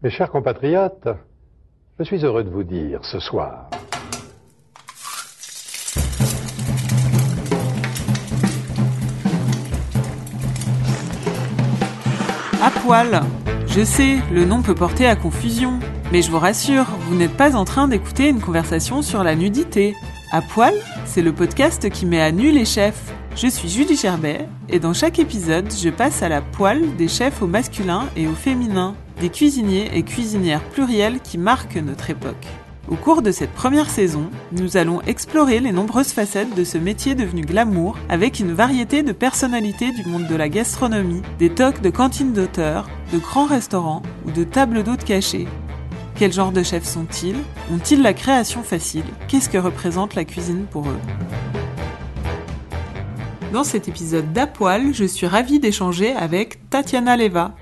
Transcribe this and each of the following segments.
Mes chers compatriotes, je suis heureux de vous dire ce soir À poil. Je sais, le nom peut porter à confusion. Mais je vous rassure, vous n'êtes pas en train d'écouter une conversation sur la nudité. À poil, c'est le podcast qui met à nu les chefs. Je suis Julie Gerbet et dans chaque épisode, je passe à la poêle des chefs au masculin et au féminin, des cuisiniers et cuisinières pluriels qui marquent notre époque. Au cours de cette première saison, nous allons explorer les nombreuses facettes de ce métier devenu glamour avec une variété de personnalités du monde de la gastronomie, des tocs de cantines d'auteurs, de grands restaurants ou de tables d'hôtes cachées. Quel genre de chefs sont-ils? Ont-ils la création facile? Qu'est-ce que représente la cuisine pour eux? Dans cet épisode d'Apoil, je suis ravie d'échanger avec Tatiana Leva.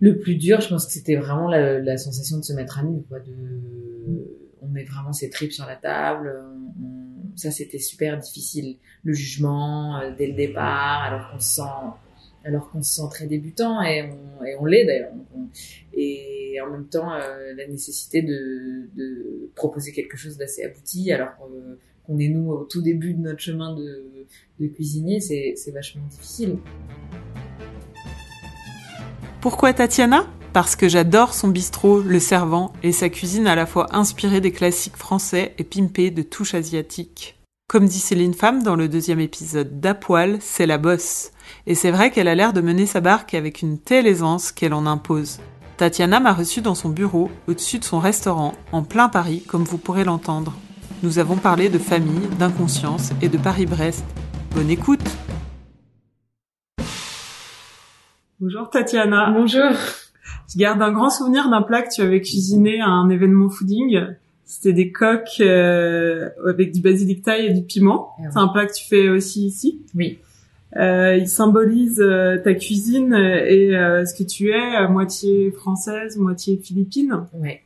Le plus dur, je pense que c'était vraiment la, sensation de se mettre à nu, de on met vraiment ses tripes sur la table. ça, c'était super difficile. Le jugement euh, dès le départ, alors qu'on se sent, alors qu'on se sent très débutant et on, l'est d'ailleurs. Et en même temps, euh, la nécessité de, proposer quelque chose d'assez abouti, alors qu'on est nous au tout début de notre chemin de, de cuisinier, c'est vachement difficile. Pourquoi Tatiana? Parce que j'adore son bistrot, le servant, et sa cuisine à la fois inspirée des classiques français et pimpée de touches asiatiques. Comme dit Céline Femme dans le deuxième épisode d'Apoil, c'est la bosse. Et c'est vrai qu'elle a l'air de mener sa barque avec une telle aisance qu'elle en impose. Tatiana m'a reçu dans son bureau, au-dessus de son restaurant, en plein Paris, comme vous pourrez l'entendre. Nous avons parlé de famille, d'inconscience et de Paris-Brest. Bonne écoute Bonjour Tatiana Bonjour. Je garde un grand souvenir d'un plat que tu avais cuisiné à un événement fooding. C'était des coques euh, avec du basilic thaï et du piment. Ah oui. C'est un plat que tu fais aussi ici. Oui. Euh, il symbolise euh, ta cuisine et euh, ce que tu es, à moitié française, moitié philippine. Ouais.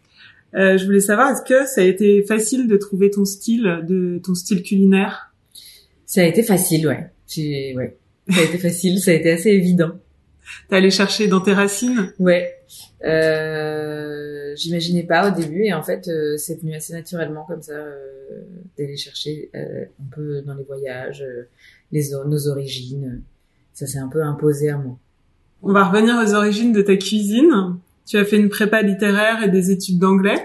Euh, je voulais savoir, est-ce que ça a été facile de trouver ton style, de ton style culinaire? Ça a été facile, ouais. J'ai, ouais. Ça a été facile, ça a été assez évident. T'es allé chercher dans tes racines? Ouais. Euh, j'imaginais pas au début et en fait euh, c'est venu assez naturellement comme ça euh, d'aller chercher euh, un peu dans les voyages les nos origines. Ça s'est un peu imposé à moi. On va revenir aux origines de ta cuisine. Tu as fait une prépa littéraire et des études d'anglais.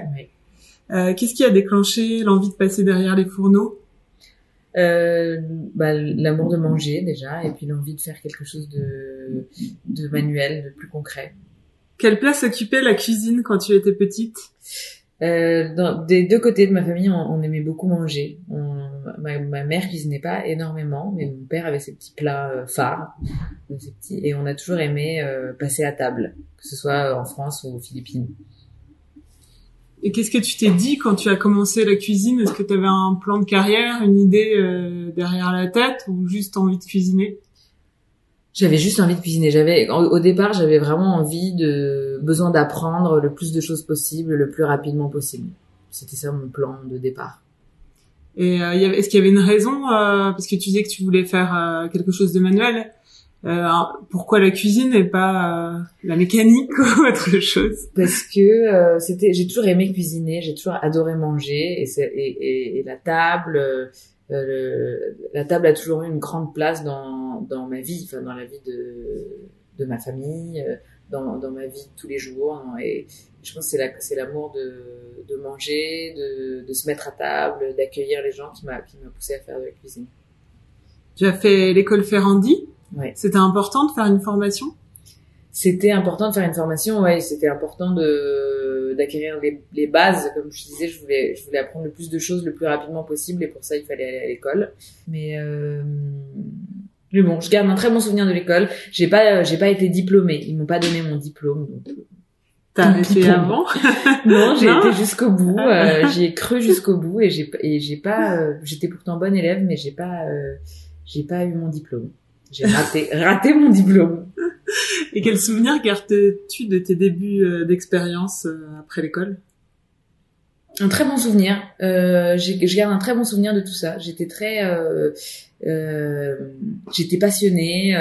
Ouais. Qu'est-ce qui a déclenché l'envie de passer derrière les fourneaux? Euh, bah, l'amour de manger déjà et puis l'envie de faire quelque chose de de manuel, de plus concret. Quelle place occupait la cuisine quand tu étais petite? Euh, dans, des deux côtés de ma famille, on, on aimait beaucoup manger. On- ma, ma mère cuisinait pas énormément, mais mon père avait ses petits plats euh, phares, euh, ses petits, et on a toujours aimé euh, passer à table, que ce soit en France ou aux Philippines. Et qu'est-ce que tu t'es dit quand tu as commencé la cuisine? Est-ce que tu avais un plan de carrière, une idée euh, derrière la tête ou juste envie de cuisiner? J'avais juste envie de cuisiner. J'avais, au départ, j'avais vraiment envie de, besoin d'apprendre le plus de choses possible, le plus rapidement possible. C'était ça mon plan de départ. Et euh, est-ce qu'il y avait une raison euh, Parce que tu disais que tu voulais faire euh, quelque chose de manuel? Euh, pourquoi la cuisine et pas euh, la mécanique ou autre chose? Parce que euh, c'était j'ai toujours aimé cuisiner j'ai toujours adoré manger et c'est et, et, et la table euh, le- la table a toujours eu une grande place dans dans ma vie enfin dans la vie de de ma famille euh, dans dans ma vie de tous les jours. Et je pense que c'est la c'est l'amour de de manger de de se mettre à table d'accueillir les gens qui m'a qui m'a poussé à faire de la cuisine. Tu as fait l'école Ferrandi? Ouais C'était important de faire une formation? C'était important de faire une formation, ouais, c'était important de d'acquérir les, les bases, comme je disais, je voulais je voulais apprendre le plus de choses le plus rapidement possible et pour ça il fallait aller à l'école. Mais euh, Mais bon, je garde un très bon souvenir de l'école. J'ai pas, j'ai pas été diplômée. Ils m'ont pas donné mon diplôme. Donc... T'as arrêté avant? Non, j'ai été jusqu'au bout. Euh, j'ai cru jusqu'au bout et j'ai et j'ai pas. euh, J'étais pourtant bonne élève, mais j'ai pas, euh, j'ai pas eu mon diplôme. J'ai raté, raté mon diplôme. Et quel souvenir gardes-tu de tes débuts euh, d'expérience euh, après l'école? Un très bon souvenir. Euh, je garde un très bon souvenir de tout ça. J'étais très, euh, euh, j'étais passionnée.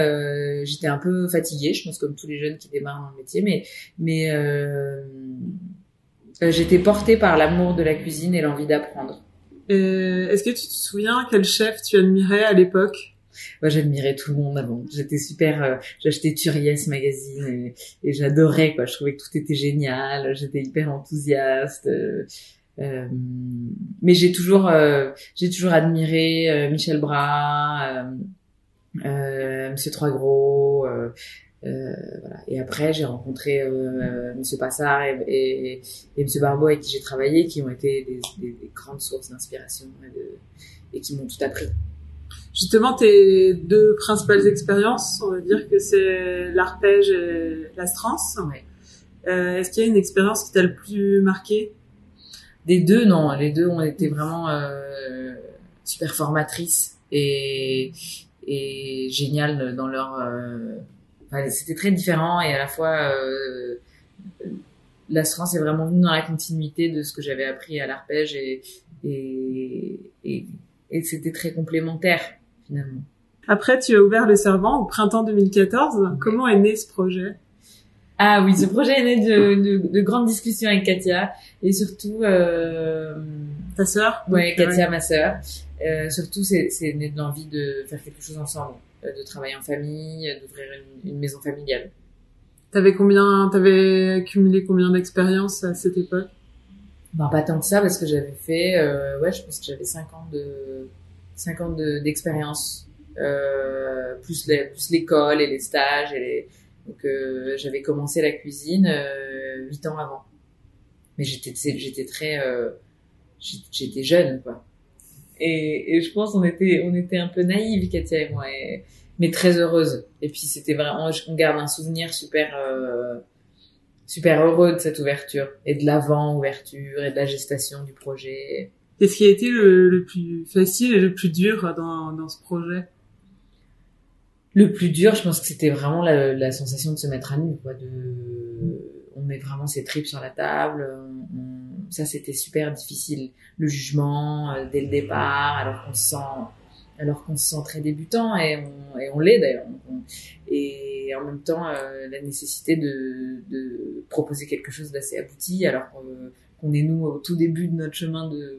j'étais un peu fatiguée, je pense comme tous les jeunes qui démarrent dans le métier, mais mais j'étais portée par l'amour de la cuisine et l'envie d'apprendre. Est-ce que tu te souviens quel chef tu admirais à l'époque? Moi, j'admirais tout le monde. J'étais super. euh, J'achetais Turiès magazine et, j'adorais quoi. Je trouvais que tout était génial. J'étais hyper enthousiaste. euh, euh, mais j'ai toujours, j'ai toujours admiré Michel Bras, Monsieur Trois Gros. Voilà. Et après, j'ai rencontré Monsieur Passard et, et, et Barbeau avec qui j'ai travaillé, qui ont été des, des- des grandes sources d'inspiration et qui m'ont tout appris. Justement, tes deux principales expériences, on va dire que c'est l'arpège et l'astrances. Ouais. Euh, Est-ce qu'il y a une expérience qui t'a le plus marqué? Des deux, non. Les deux ont été vraiment euh, super formatrices et, et géniales dans leur... euh, enfin, C'était très différent et à la fois... Euh, L'astran est vraiment venu dans la continuité de ce que j'avais appris à l'arpège et, et, et, et c'était très complémentaire finalement. Après, tu as ouvert le Servant au printemps 2014. Comment est né ce projet? Ah oui, ce projet est né de, de, de grandes discussions avec Katia et surtout... Euh, Ta sœur? Ouais, Katia, ma sœur. Euh, surtout, c'est né de l'envie de faire quelque chose ensemble, euh, de travailler en famille, d'ouvrir une, une maison familiale. T'avais combien, t'avais accumulé combien d'expériences à cette époque? Ben, pas tant que ça, parce que j'avais fait, euh, ouais, je pense que j'avais 5 ans de, 5 ans de- d'expérience, euh, plus les- plus l'école et les stages et les, donc, euh, j'avais commencé la cuisine, euh, 8 ans avant. Mais j'étais, j'étais très, euh, j'étais jeune, quoi. Et, et je pense on était, on était un peu naïves, Katia et moi, mais très heureuse. Et puis c'était vraiment, on garde un souvenir super, euh, super heureux de cette ouverture et de l'avant-ouverture et de la gestation du projet. Qu'est-ce qui a été le, le plus facile et le plus dur dans, dans ce projet? Le plus dur, je pense que c'était vraiment la, la sensation de se mettre à nu, quoi. De, on met vraiment ses tripes sur la table. on- ça, c'était super difficile. Le jugement euh, dès le départ, alors qu'on se sent, alors qu'on se sent très débutant et on, et on l'est d'ailleurs. Et en même temps, euh, la nécessité de, de proposer quelque chose d'assez abouti, alors qu'on est nous au tout début de notre chemin de,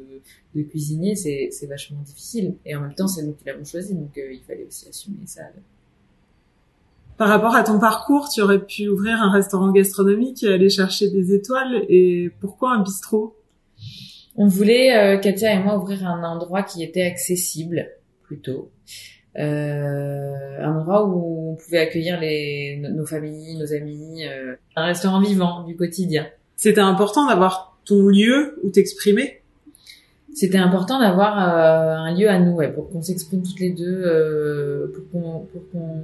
de cuisinier, c'est c'est vachement difficile. Et en même temps, c'est nous qui l'avons choisi, donc euh, il fallait aussi assumer ça. Par rapport à ton parcours, tu aurais pu ouvrir un restaurant gastronomique et aller chercher des étoiles. Et pourquoi un bistrot? On voulait, euh, Katia et moi, ouvrir un endroit qui était accessible, Euh, un endroit où on pouvait accueillir les, nos familles, nos amis, euh, un restaurant vivant du quotidien. C'était important d'avoir ton lieu où t'exprimer? C'était important d'avoir euh, un lieu à nous, ouais, pour qu'on s'exprime toutes les deux, pour qu'on pour qu'on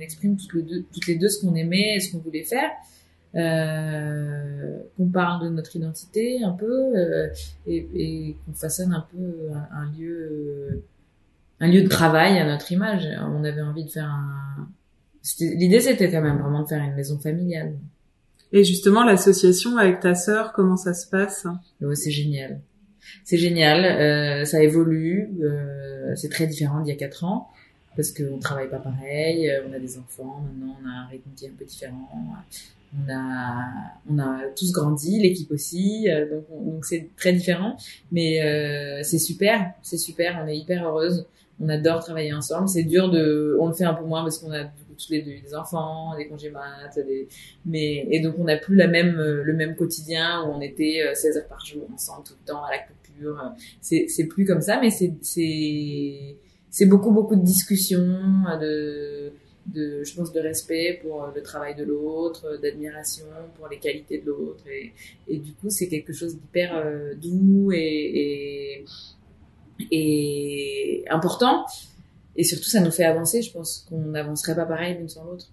exprime toutes les deux, toutes les deux ce qu'on aimait et ce qu'on voulait faire, euh, qu'on parle de notre identité un peu euh, et, et qu'on façonne un peu un, un lieu, un lieu de travail à notre image. On avait envie de faire un. L'idée, c'était quand même vraiment de faire une maison familiale. Et justement, l'association avec ta sœur, comment ça se passe? Ouais, c'est génial. C'est génial. euh, ça évolue. euh, c'est très différent d'il y a quatre ans parce qu'on travaille pas pareil. euh, on a des enfants maintenant. On a un rythme qui est un peu différent. On a, on a tous grandi, l'équipe aussi. euh, donc, on- donc c'est très différent. Mais euh, c'est super. C'est super. On est hyper heureuse. On adore travailler ensemble. C'est dur de, on le fait un peu moins parce qu'on a tous les deux des enfants, des congés mat, des, mais et donc on n'a plus la même euh, le même quotidien où on était euh, 16 heures par jour ensemble tout le temps à la coupure. C'est c'est plus comme ça, mais c'est c'est c'est beaucoup beaucoup de discussions, de de je pense de respect pour le travail de l'autre, d'admiration pour les qualités de l'autre et et du coup c'est quelque chose d'hyper euh, doux et, et et important et surtout, ça nous fait avancer. Je pense qu'on n'avancerait pas pareil l'une sans l'autre.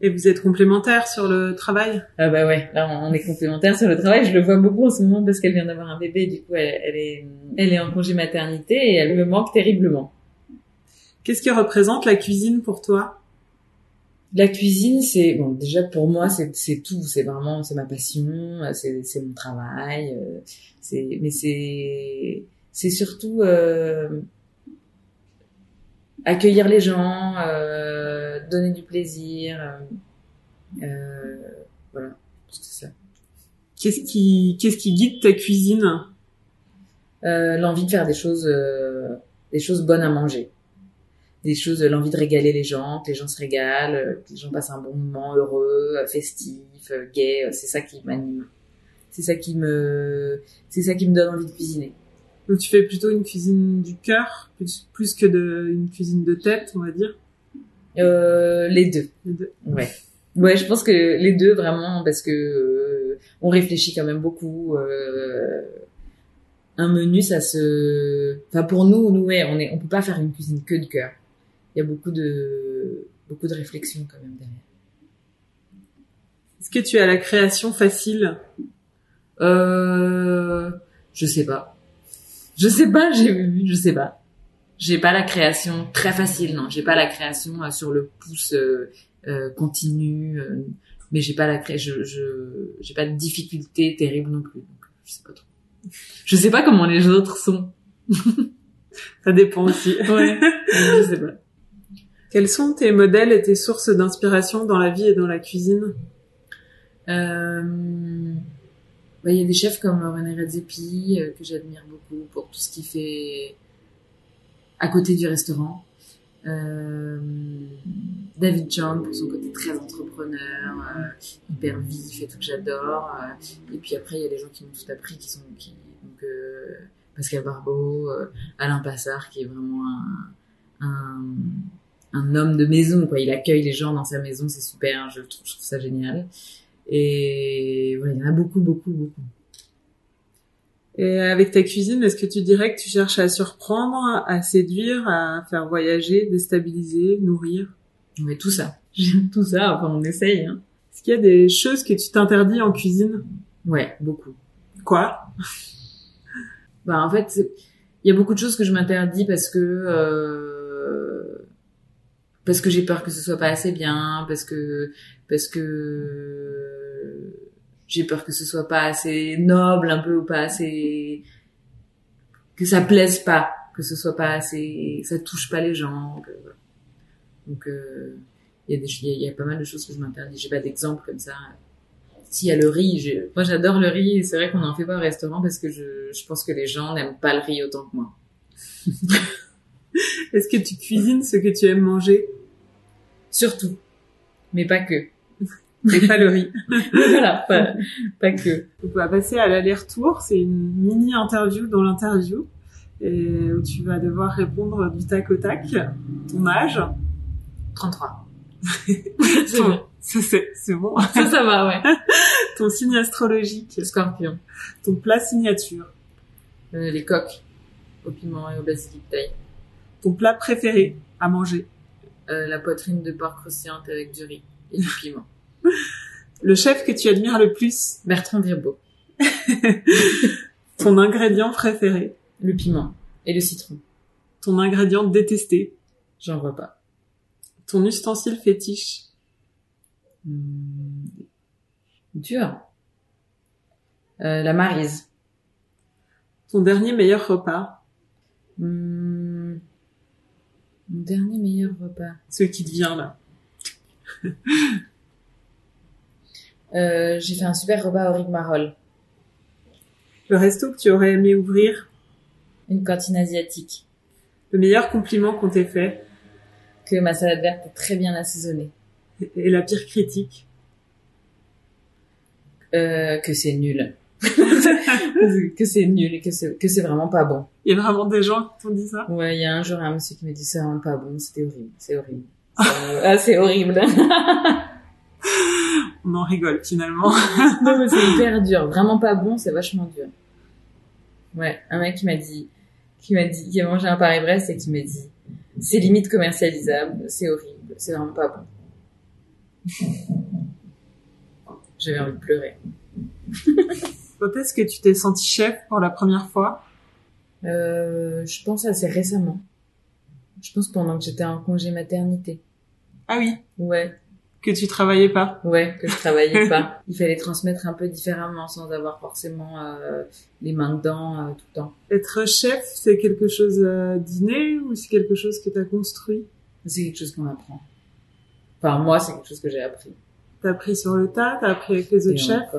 Et vous êtes complémentaires sur le travail? Ah bah ouais, là on est complémentaires sur le travail. Je le vois beaucoup en ce moment parce qu'elle vient d'avoir un bébé. Du coup, elle, elle est, elle est en congé maternité et elle me manque terriblement. Qu'est-ce qui représente la cuisine pour toi? La cuisine, c'est bon. Déjà pour moi, c'est tout. C'est vraiment, c'est ma passion. C'est c'est mon travail. euh, C'est mais c'est c'est surtout euh, accueillir les gens, euh, donner du plaisir. euh, voilà, c'est ça. Qu'est-ce qui, qu'est-ce qui guide ta cuisine? Euh, l'envie de faire des choses, euh, des choses bonnes à manger, des choses, l'envie de régaler les gens, que les gens se régalent, que les gens passent un bon moment heureux, festif, gai. euh, C'est ça qui m'anime. C'est ça qui me, c'est ça qui me donne envie de cuisiner. Donc tu fais plutôt une cuisine du cœur, plus, plus que de, une cuisine de tête, on va dire. Euh, les deux. Les deux. Ouais. Ouais, je pense que les deux vraiment parce que euh, on réfléchit quand même beaucoup. euh, un menu, ça se, enfin pour nous, nous ouais, on est, on peut pas faire une cuisine que de cœur. Il y a beaucoup de, beaucoup de réflexion quand même derrière. Est-ce que tu as la création facile? Euh, je sais pas. Je sais pas, j'ai, je sais pas. J'ai pas la création très facile, non. J'ai pas la création euh, sur le pouce euh, euh, continu, euh, mais j'ai pas la cré... je, je, j'ai pas de difficulté terrible non plus. Donc, je sais pas trop. Je sais pas comment les autres sont. Ça dépend aussi. Ouais. je sais pas. Quels sont tes modèles et tes sources d'inspiration dans la vie et dans la cuisine? Euh, bah, il y a des chefs comme René Redzepi euh, que j'admire beaucoup pour tout ce qu'il fait à côté du restaurant. Euh, David Chang pour son côté très entrepreneur, euh, hyper vif et tout que j'adore. Et puis après, il y a des gens qui m'ont tout appris, qui sont donc Pascal Barbeau, Alain Passard, qui est vraiment un, homme de maison. Quoi. Il accueille les gens dans sa maison, c'est super. Je trouve ça génial. Et voilà, il y en a beaucoup, beaucoup, beaucoup. Et avec ta cuisine, est-ce que tu dirais que tu cherches à surprendre, à séduire, à faire voyager, déstabiliser, nourrir? Mais tout ça. J'aime tout ça. Enfin, on essaye. Hein. Est-ce qu'il y a des choses que tu t'interdis en cuisine? Ouais, beaucoup. Quoi? Bah, en fait, il y a beaucoup de choses que je m'interdis parce que euh, parce que j'ai peur que ce soit pas assez bien, parce que parce que j'ai peur que ce soit pas assez noble un peu ou pas assez que ça plaise pas, que ce soit pas assez, ça touche pas les gens. que- voilà. Donc euh, il y a des il y a- il y a pas mal de choses que je m'interdis. J'ai pas d'exemple comme ça. S'il y a le riz, moi j'adore le riz et c'est vrai qu'on n'en fait pas au restaurant parce que je, je pense que les gens n'aiment pas le riz autant que moi. Est-ce que tu cuisines ce que tu aimes manger? Surtout. Mais pas que. Pas le riz voilà, pas, pas que. On va passer à l'aller-retour. C'est une mini-interview dans l'interview et où tu vas devoir répondre du tac au tac. Ton âge? 33. Ton- Ça, c'est c'est bon. Ça, ça va, ouais. Ton signe astrologique. Scorpion. Ton plat signature. Euh, les coques. Au piment et au basilic taille. Ton plat préféré à manger? Euh, la poitrine de porc croustillante avec du riz et du piment. Le chef que tu admires le plus. Bertrand Virbeau. Ton ingrédient préféré. Le piment et le citron. Ton ingrédient détesté. J'en vois pas. Ton ustensile fétiche. Hmm. Dur. Euh, la marise. Ton dernier meilleur repas. Hmm. Mon dernier meilleur repas. Ce qui te vient là. Euh, j'ai fait un super repas au rigmarole. Le resto que tu aurais aimé ouvrir. Une cantine asiatique. Le meilleur compliment qu'on t'ait fait. Que ma salade verte est très bien assaisonnée. Et la pire critique. Euh, que c'est nul. que c'est nul et que c'est, que c'est vraiment pas bon. Il y a vraiment des gens qui t'ont dit ça? Ouais, il y a un jour un monsieur qui m'a dit c'est vraiment pas bon, c'était horrible, c'est horrible. C'est- ah, c'est horrible. On en rigole finalement. non, mais c'est hyper dur. Vraiment pas bon, c'est vachement dur. Ouais, un mec qui m'a dit, qui m'a dit, qui a mangé un Paris-Brest et qui m'a dit, c'est limite commercialisable, c'est horrible, c'est vraiment pas bon. J'avais envie de pleurer. Quand est-ce que tu t'es senti chef pour la première fois? Euh, je pense assez récemment. Je pense pendant que j'étais en congé maternité. Ah oui, Ouais, que tu travaillais pas. ouais, que je travaillais pas. Il fallait transmettre un peu différemment sans avoir forcément euh, les mains dedans euh, tout le temps. Être chef, c'est quelque chose euh, d'inné ou c'est quelque chose que tu as construit? C'est quelque chose qu'on apprend. Enfin, moi, c'est quelque chose que j'ai appris. T'as appris sur le tas, t'as appris avec les autres Et chefs,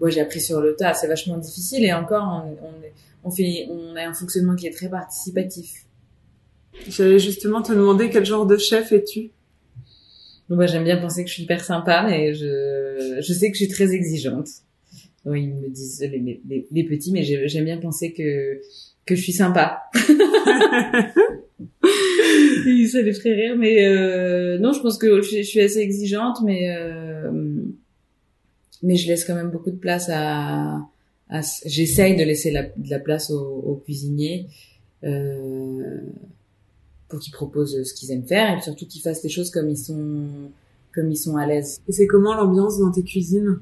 Moi, j'ai appris sur le tas. C'est vachement difficile et encore, on, on fait, on a un fonctionnement qui est très participatif. J'allais justement te demander quel genre de chef es-tu? Donc, moi, j'aime bien penser que je suis hyper sympa, mais je, je sais que je suis très exigeante. Oui, ils me disent les, les, les petits, mais j'ai- j'aime bien penser que que je suis sympa. Ça les ferait rire, mais euh, non, je pense que je, suis- je suis assez exigeante, mais euh, mais je laisse quand même beaucoup de place à. à J'essaye de laisser la, de la place aux, aux cuisiniers euh, pour qu'ils proposent ce qu'ils aiment faire et surtout qu'ils fassent les choses comme ils sont comme ils sont à l'aise. Et c'est comment l'ambiance dans tes cuisines?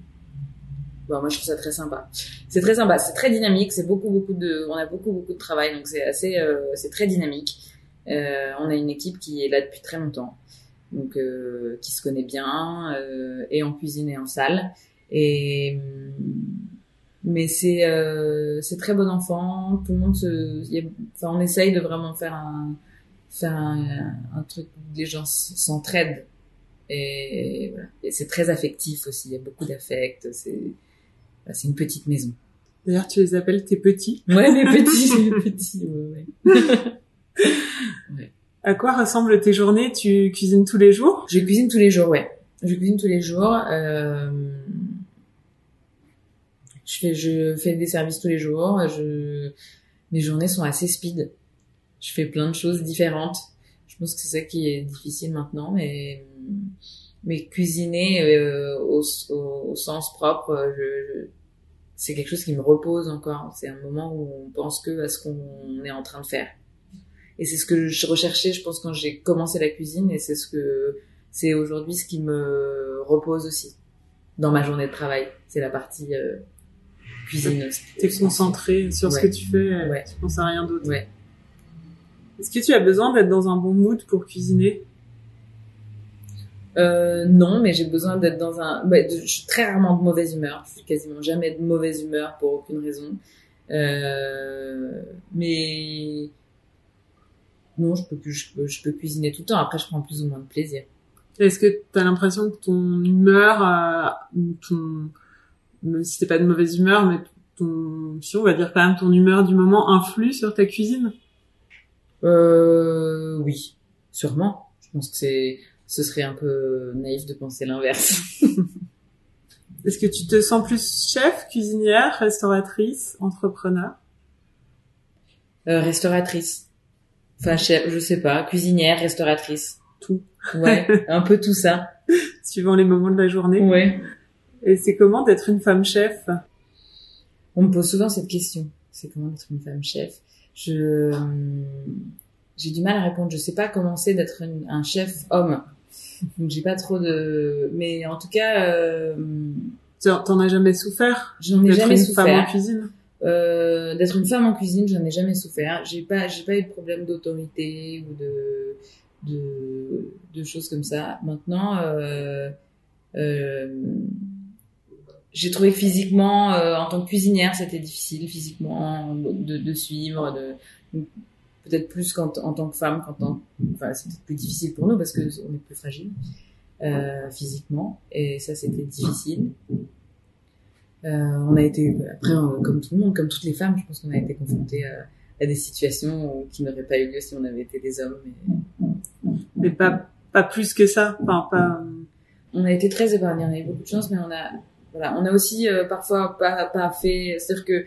Bon, moi, je trouve ça très sympa. C'est très sympa. C'est très dynamique. C'est beaucoup, beaucoup de, on a beaucoup, beaucoup de travail. Donc, c'est assez, euh, c'est très dynamique. Euh, on a une équipe qui est là depuis très longtemps. Donc, euh, qui se connaît bien, euh, et en cuisine et en salle. Et, mais c'est, euh, c'est très bon enfant. Tout le monde se, il y a- enfin, on essaye de vraiment faire un, faire un, un truc où les gens s'entraident. Et, voilà. Et c'est très affectif aussi. Il y a beaucoup d'affect. C'est, bah, c'est une petite maison. D'ailleurs, tu les appelles tes petits. Ouais, les petits, les petits, ouais, ouais. À quoi ressemblent tes journées? Tu cuisines tous les jours? Je cuisine tous les jours, ouais. Je cuisine tous les jours. Euh... Je fais, je fais des services tous les jours. Je... Mes journées sont assez speed. Je fais plein de choses différentes. Je pense que c'est ça qui est difficile maintenant, mais mais cuisiner euh, au, au, au sens propre, euh, je, je- c'est quelque chose qui me repose encore. C'est un moment où on pense que à ce qu'on est en train de faire. Et c'est ce que je recherchais, je pense, quand j'ai commencé la cuisine, et c'est ce que c'est aujourd'hui ce qui me repose aussi dans ma journée de travail. C'est la partie euh, cuisine. T'es concentré sur ce que tu fais, Ouais. tu penses à rien d'autre. Ouais. Est-ce que tu as besoin d'être dans un bon mood pour cuisiner? Euh, non, mais j'ai besoin d'être dans un. bah, de- je suis très rarement de mauvaise humeur. Je suis quasiment jamais de mauvaise humeur pour aucune raison. Euh, mais non, je peux, plus- je peux, je peux cuisiner tout le temps. Après, je prends plus ou moins de plaisir. Est-ce que tu as l'impression que ton humeur, euh, ton, même si t'es pas de mauvaise humeur, mais ton, si on va dire quand même ton humeur du moment influe sur ta cuisine? Euh, oui, sûrement. Je pense que c'est, ce serait un peu naïf de penser l'inverse. Est-ce que tu te sens plus chef, cuisinière, restauratrice, entrepreneur? Euh, restauratrice. Enfin, chef, je sais pas, cuisinière, restauratrice. Tout. Ouais, un peu tout ça. suivant les moments de la journée Ouais. Et c'est comment d'être une femme chef? On me pose souvent cette question. C'est comment d'être une femme chef? Je j'ai du mal à répondre. Je sais pas comment c'est d'être un chef homme. Donc j'ai pas trop de. Mais en tout cas, euh, T'en as jamais souffert j'en ai d'être jamais une femme en souffert. cuisine? Euh, d'être une femme en cuisine, j'en ai jamais souffert. J'ai pas, j'ai pas eu de problème d'autorité ou de, de, de choses comme ça. Maintenant, euh, euh, j'ai trouvé que physiquement, euh, en tant que cuisinière, c'était difficile physiquement de, de suivre, de peut-être plus qu'en en tant que femme, qu'en tant, enfin, c'est peut-être plus difficile pour nous parce que on est plus fragile euh, physiquement, et ça, c'était difficile. Euh, on a été, après, euh, comme tout le monde, comme toutes les femmes, je pense qu'on a été confrontés à, à des situations qui n'auraient pas eu lieu si on avait été des hommes. Mais Mais pas, pas plus que ça. Enfin, pas... on a été très épargnés, on a eu beaucoup de chance, mais on a, voilà, on a aussi euh, parfois pas, pas fait, c'est-à-dire que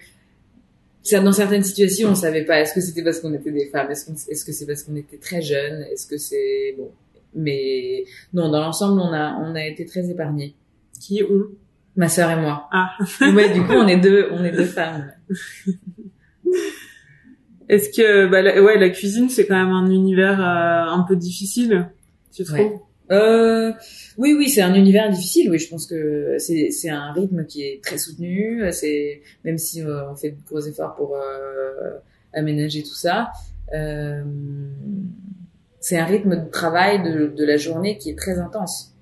ça, dans certaines situations, on savait pas. Est-ce que c'était parce qu'on était des femmes Est-ce, qu'on- est-ce que c'est parce qu'on était très jeunes Est-ce que c'est bon Mais non, dans l'ensemble, on a, on a été très épargnés. Qui ont Ma sœur et moi. Ah. Ouais, du coup, on est deux, on est deux femmes. Est-ce que bah, la, ouais la cuisine c'est quand même un univers euh, un peu difficile, tu trouves? Ouais. Euh, oui, oui, c'est un univers difficile. Oui, je pense que c'est un rythme qui est très soutenu. C'est même si euh, on fait de gros efforts pour euh, aménager tout ça, euh, c'est un rythme de travail de, de la journée qui est très intense.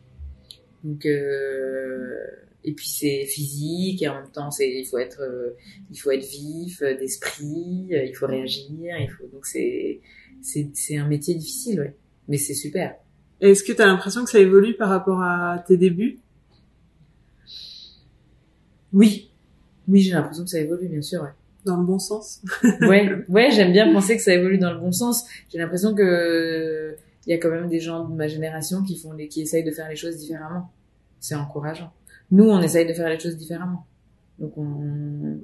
Donc euh, et puis c'est physique et en même temps c'est il faut être il faut être vif d'esprit, il faut réagir, il faut donc c'est c'est un métier difficile, ouais. Mais c'est super. Est-ce que tu as l'impression que ça évolue par rapport à tes débuts? Oui. Oui, j'ai l'impression que ça évolue, bien sûr, ouais. dans le bon sens? Ouais, ouais, j'aime bien penser que ça évolue dans le bon sens. J'ai l'impression que il y a quand même des gens de ma génération qui font les, qui essayent de faire les choses différemment. C'est encourageant. Nous, on essaye de faire les choses différemment. Donc on,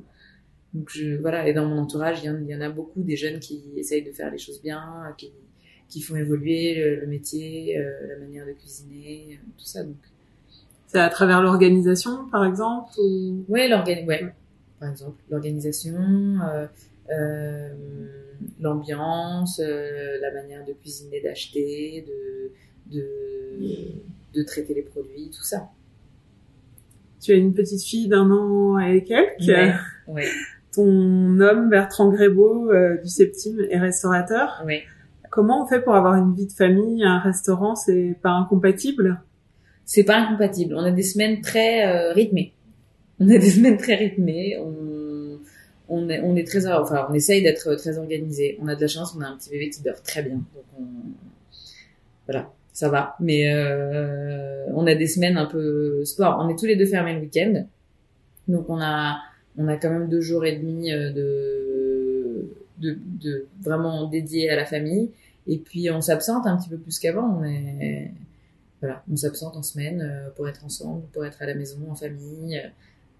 donc je, voilà. Et dans mon entourage, il y, en, y en a beaucoup des jeunes qui essayent de faire les choses bien, qui, qui font évoluer le, le métier, euh, la manière de cuisiner, euh, tout ça. Donc C'est à travers l'organisation, par exemple ou... Ouais, l'organ... ouais. Par exemple, l'organisation, euh, euh, l'ambiance, euh, la manière de cuisiner, d'acheter, de, de, de traiter les produits, tout ça. Tu as une petite fille d'un an et quelques. Ouais, ouais, Ton homme, Bertrand Grébeau, euh, du Septime, est restaurateur. ouais. Comment on fait pour avoir une vie de famille Un restaurant, c'est pas incompatible? C'est pas incompatible. On a des semaines très euh, rythmées. On a des semaines très rythmées. On, est très, enfin, on essaye d'être très organisé. On a de la chance. On a un petit bébé qui dort très bien. Donc on, voilà, ça va. Mais euh, on a des semaines un peu sport. On est tous les deux fermés le week-end. Donc on a, on a quand même deux jours et demi euh, de, de, de vraiment dédiés à la famille. Et puis on s'absente un petit peu plus qu'avant. On est, voilà, on s'absente en semaine euh, pour être ensemble, pour être à la maison en famille, euh,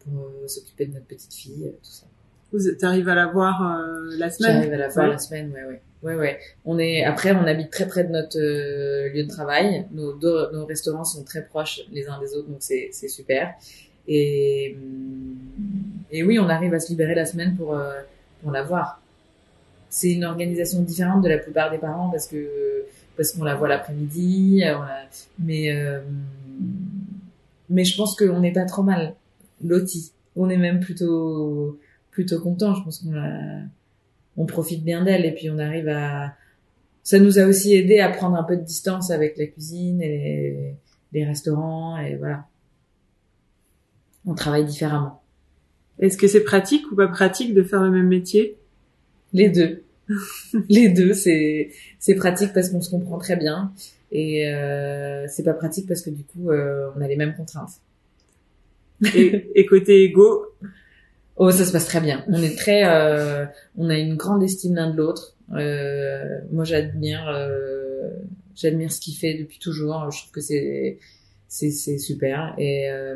pour euh, s'occuper de notre petite fille, tout ça. Vous arrives à la voir euh, la semaine? J'arrive à la voir Ouais. la semaine, ouais, ouais, ouais, ouais. On est après, on habite très près de notre euh, lieu de travail. Nos deux, nos restaurants sont très proches les uns des autres, donc c'est c'est super. Et hum, et oui, on arrive à se libérer la semaine pour euh, pour la voir. C'est une organisation différente de la plupart des parents parce que parce qu'on la voit l'après-midi, euh, mais euh, mais je pense qu'on n'est pas trop mal lotis. On est même plutôt plutôt content. Je pense qu'on on profite bien d'elle et puis on arrive à ça nous a aussi aidé à prendre un peu de distance avec la cuisine et les, les restaurants et voilà on travaille différemment Est-ce que c'est pratique ou pas pratique de faire le même métier? Les deux les deux c'est c'est pratique parce qu'on se comprend très bien et euh, c'est pas pratique parce que du coup euh, on a les mêmes contraintes et, et côté ego, Oh, ça se passe très bien. On est très, euh, on a une grande estime l'un de l'autre. Euh, moi, j'admire, euh, j'admire ce qu'il fait depuis toujours. Je trouve que c'est, c'est, c'est super. Et euh,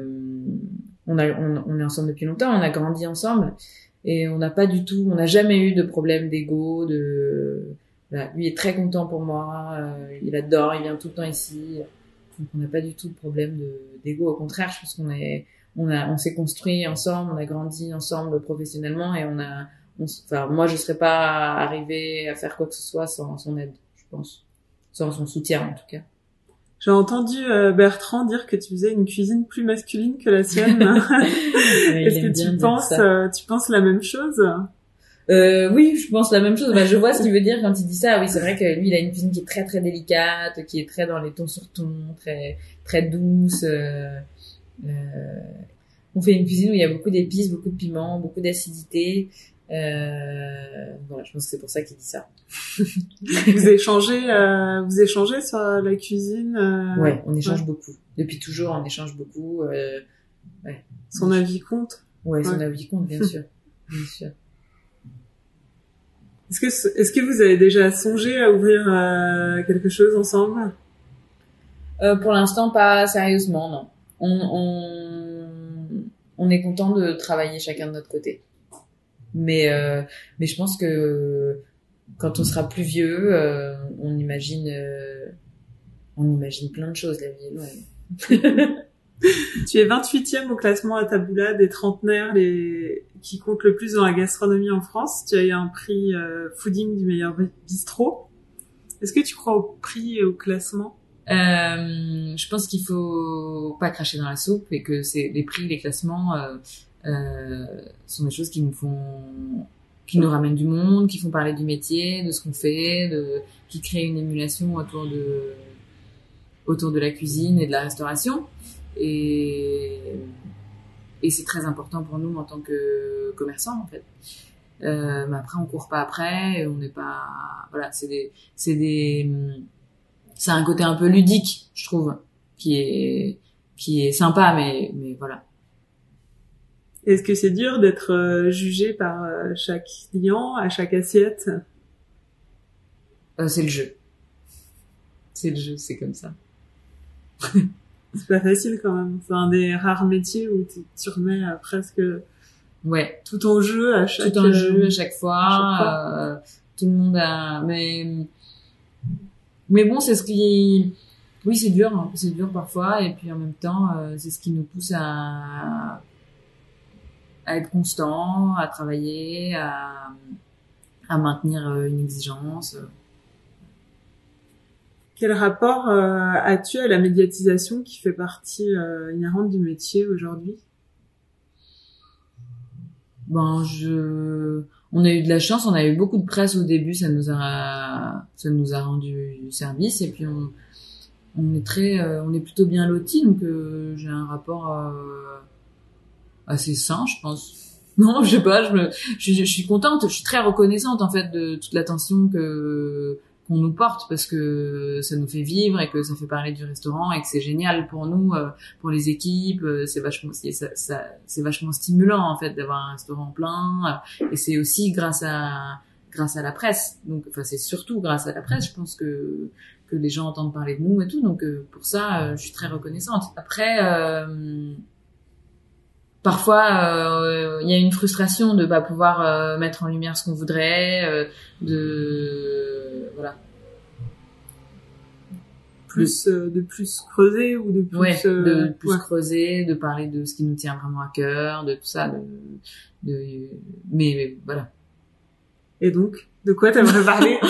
on a, on, on est ensemble depuis longtemps. On a grandi ensemble et on n'a pas du tout, on n'a jamais eu de problème d'ego. De, voilà. lui est très content pour moi. euh, il adore. Il vient tout le temps ici. Donc, on n'a pas du tout de problème de d'ego. Au contraire, je pense qu'on est on a on s'est construit ensemble, on a grandi ensemble professionnellement et on a enfin moi je serais pas arrivée à faire quoi que ce soit sans son aide, je pense. Sans son soutien en tout cas. J'ai entendu euh, Bertrand dire que tu faisais une cuisine plus masculine que la sienne. Est-ce que tu penses, euh, tu penses la même chose? Euh, oui, je pense la même chose. Bah, je vois ce qu'il veut dire quand il dit ça. Oui, c'est vrai que lui, il a une cuisine qui est très très délicate, qui est très dans les tons sur tons, très très douce. euh, on fait une cuisine où il y a beaucoup d'épices, beaucoup de piments, beaucoup d'acidité. Euh, voilà, je pense que c'est pour ça qu'il dit ça. Vous échangez, euh, vous échangez sur la cuisine. euh, Ouais, on échange beaucoup. Depuis toujours, on échange beaucoup. Euh, Son avis compte. ouais, son Ouais. avis compte, bien sûr. Bien sûr. Est-ce que, est-ce que vous avez déjà songé à ouvrir quelque chose ensemble? Pour l'instant, pas sérieusement, non. On, on, on est content de travailler chacun de notre côté. Mais, euh, mais je pense que quand on sera plus vieux, euh, on imagine, euh, on imagine plein de choses. La vie longue. tu es 28e au classement à Tabula des trentenaires les... qui comptent le plus dans la gastronomie en France. Tu as eu un prix euh, fooding du meilleur bistrot. Est-ce que tu crois au prix et au classement? Euh, Je pense qu'il faut pas cracher dans la soupe et que c'est les prix, les classements euh, sont des choses qui nous font qui nous ramènent du monde, qui font parler du métier, de ce qu'on fait, de, qui créent une émulation autour de autour de la cuisine et de la restauration. Et, et c'est très important pour nous en tant que commerçants, en fait. Euh, mais après, on court pas après, on n'est pas, voilà, c'est des, c'est des, c'est un côté un peu ludique, je trouve, qui est, qui est sympa, mais, mais voilà. Est-ce que c'est dur d'être euh, jugé par euh, chaque client, à chaque assiette? Euh, C'est le jeu. C'est le jeu, c'est comme ça. c'est pas facile quand même. C'est un des rares métiers où tu remets à presque ouais tout en jeu à chaque tout en jeu à chaque fois. Euh, tout le monde a mais mais bon c'est ce qui oui c'est dur hein. c'est dur parfois et puis en même temps c'est ce qui nous pousse à à être constant à travailler à à maintenir euh, une exigence quel rapport euh, as-tu à la médiatisation qui fait partie euh, inhérente du métier aujourd'hui? Ben, je, on a eu de la chance, on a eu beaucoup de presse au début, ça nous a, ça nous a rendu service et puis on, on est très, euh, on est plutôt bien lotis, donc j'ai un rapport assez sain, je pense. Non, je sais pas, je, me, je, je, suis contente, je suis très reconnaissante en fait de toute l'attention que qu'on nous porte parce que ça nous fait vivre et que ça fait parler du restaurant et que c'est génial pour nous, euh, pour les équipes. Euh, c'est vachement, c'est vachement stimulant en fait d'avoir un restaurant plein. Euh, et c'est aussi grâce à grâce à la presse. Donc, enfin, c'est surtout grâce à la presse. Je pense que que les gens entendent parler de nous et tout. Donc, pour ça, je suis très reconnaissante. Après. Parfois, il y a une frustration de pas pouvoir mettre en lumière ce qu'on voudrait, de voilà. Plus euh, de plus creuser ou de plus ouais, de euh, plus creuser, de parler de ce qui nous tient vraiment à cœur, de tout ça, de, de mais, voilà. Et donc, de quoi t'aimerais parler?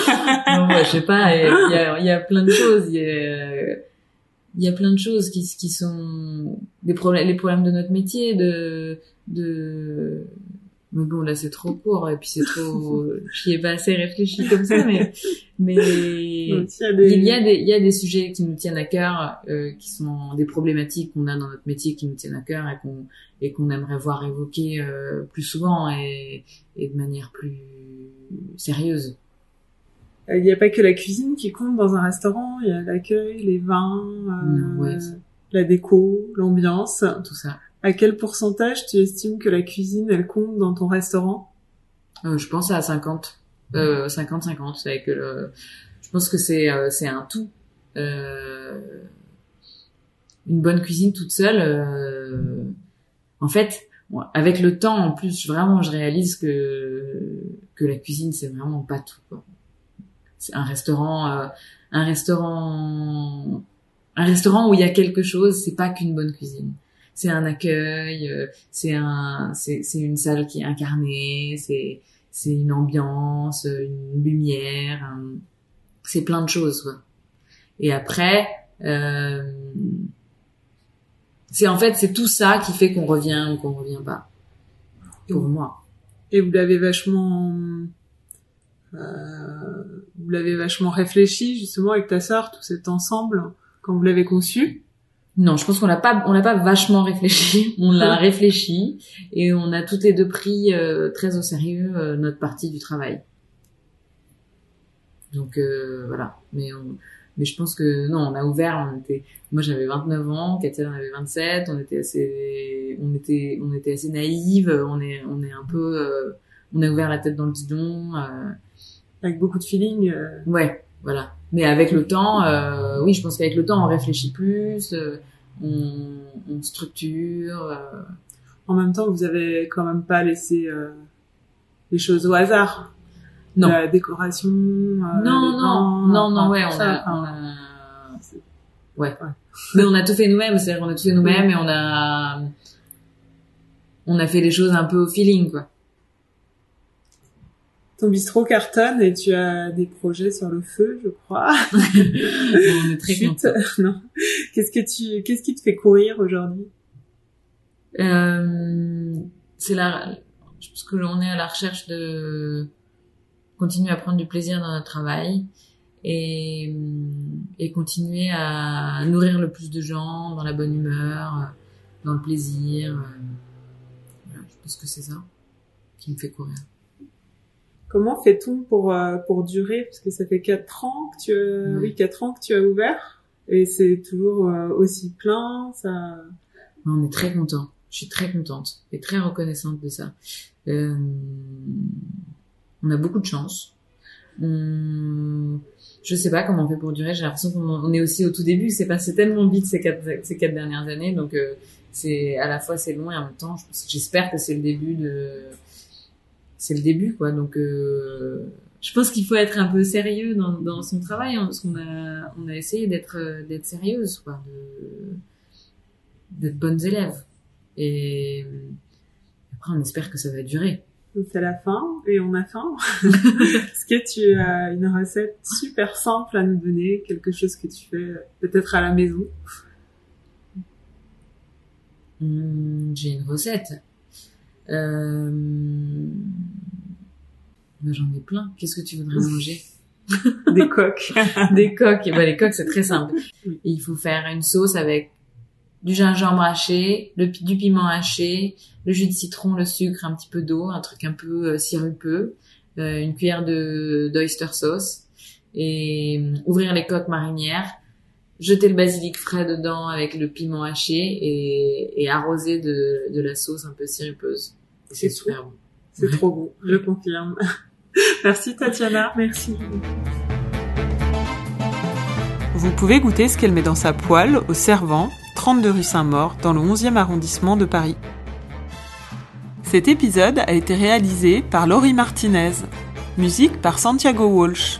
Non, je sais pas. Il y a, y a plein de choses. Il y a, il y a plein de choses qui, qui sont des problèmes, les problèmes de notre métier, de, de, mais bon là c'est trop court et puis c'est trop j'y ai pas assez réfléchi comme ça mais mais il y a des il y a des sujets qui nous tiennent à cœur euh, qui sont des problématiques qu'on a dans notre métier qui nous tiennent à cœur et qu'on et qu'on aimerait voir évoquer euh, plus souvent et et de manière plus sérieuse il n'y a pas que la cuisine qui compte dans un restaurant il y a l'accueil les vins ouais. la déco l'ambiance tout ça à quel pourcentage tu estimes que la cuisine, elle compte dans ton restaurant? Euh, Je pense à 50. Euh, 50-50. Avec le... Je pense que c'est euh, c'est un tout. Euh, une bonne cuisine toute seule. Euh, en fait, avec le temps, en plus, vraiment, je réalise que que la cuisine, c'est vraiment pas tout. Un restaurant, un restaurant, un restaurant où il y a quelque chose. C'est pas qu'une bonne cuisine c'est un accueil, euh, c'est un, c'est, une salle qui est incarnée, c'est, c'est une ambiance, une lumière, c'est plein de choses. Quoi. Et après, euh, c'est en fait c'est tout ça qui fait qu'on revient ou qu'on revient pas. Pour moi. Et vous l'avez vachement, euh, vous l'avez vachement réfléchi justement avec ta sœur tout cet ensemble quand vous l'avez conçu? Non, je pense qu'on l'a pas, on l'a pas vachement réfléchi. On l'a réfléchi et on a toutes les deux pris euh, très au sérieux euh, notre partie du travail. Donc euh, voilà. Mais mais je pense que non, on a ouvert. On était, moi j'avais 29 ans, Katia en avait 27. On était assez, on était, on était assez naïve. On est, on est un peu, on a ouvert la tête dans le guidon. Avec beaucoup de feeling. Ouais, voilà. Mais avec le temps, euh, oui, je pense qu'avec le temps, on réfléchit plus, euh, on, on, structure. Euh. En même temps, vous avez quand même pas laissé euh, les choses au hasard. Non. La décoration. non, non, non, non, ouais, on a, on a, Ouais. Mais on a tout fait nous-mêmes, c'est-à-dire qu'on a tout fait nous-mêmes et on a on a fait les choses un peu au feeling quoi. Ton bistrot cartonne et tu as des projets sur le feu, je crois. on est très contents. non. Qu'est-ce que tu qu'est-ce qui te fait courir aujourd'hui? Euh, c'est la je pense que l'on est à la recherche de continuer à prendre du plaisir dans notre travail et, et continuer à nourrir le plus de gens dans la bonne humeur, dans le plaisir. Voilà, je pense que c'est ça qui me fait courir. Comment fait-on pour euh, pour durer? Parce que ça fait quatre ans que tu as, oui quatre ans que tu as ouvert et c'est toujours euh, aussi plein ça. On est très content. Je suis très contente et très reconnaissante de ça. Euh, on a beaucoup de chance. On... Je sais pas comment on fait pour durer. J'ai l'impression qu'on est aussi au tout début. C'est passé tellement vite ces quatre, ces quatre dernières années. Donc, euh, c'est à la fois c'est long et en même temps, j'espère que c'est le début de, c'est le début quoi. Donc, euh... je pense qu'il faut être un peu sérieux dans, dans son travail, hein, parce qu'on a, on a essayé d'être, d'être sérieuse, quoi, de, d'être bonnes élèves. Et après, on espère que ça va durer. C'est la fin et on a faim. Est-ce que tu as une recette super simple à nous donner, quelque chose que tu fais peut-être à la maison? Mmh, J'ai une recette. Euh... J'en ai plein. Qu'est-ce que tu voudrais manger? Des coques. Des coques. Et ben, les coques, c'est très simple. il faut faire une sauce avec du gingembre haché, le, du piment haché, le jus de citron, le sucre, un petit peu d'eau, un truc un peu euh, sirupeux, euh, une cuillère de d'oyster sauce et euh, ouvrir les coques marinières, jeter le basilic frais dedans avec le piment haché et, et arroser de, de la sauce un peu sirupeuse. C'est super bon. C'est trop bon, je confirme. Merci Tatiana, merci. Vous pouvez goûter ce qu'elle met dans sa poêle au servant 32 rue Saint-Maur, dans le 11e arrondissement de Paris. Cet épisode a été réalisé par Laurie Martinez. Musique par Santiago Walsh.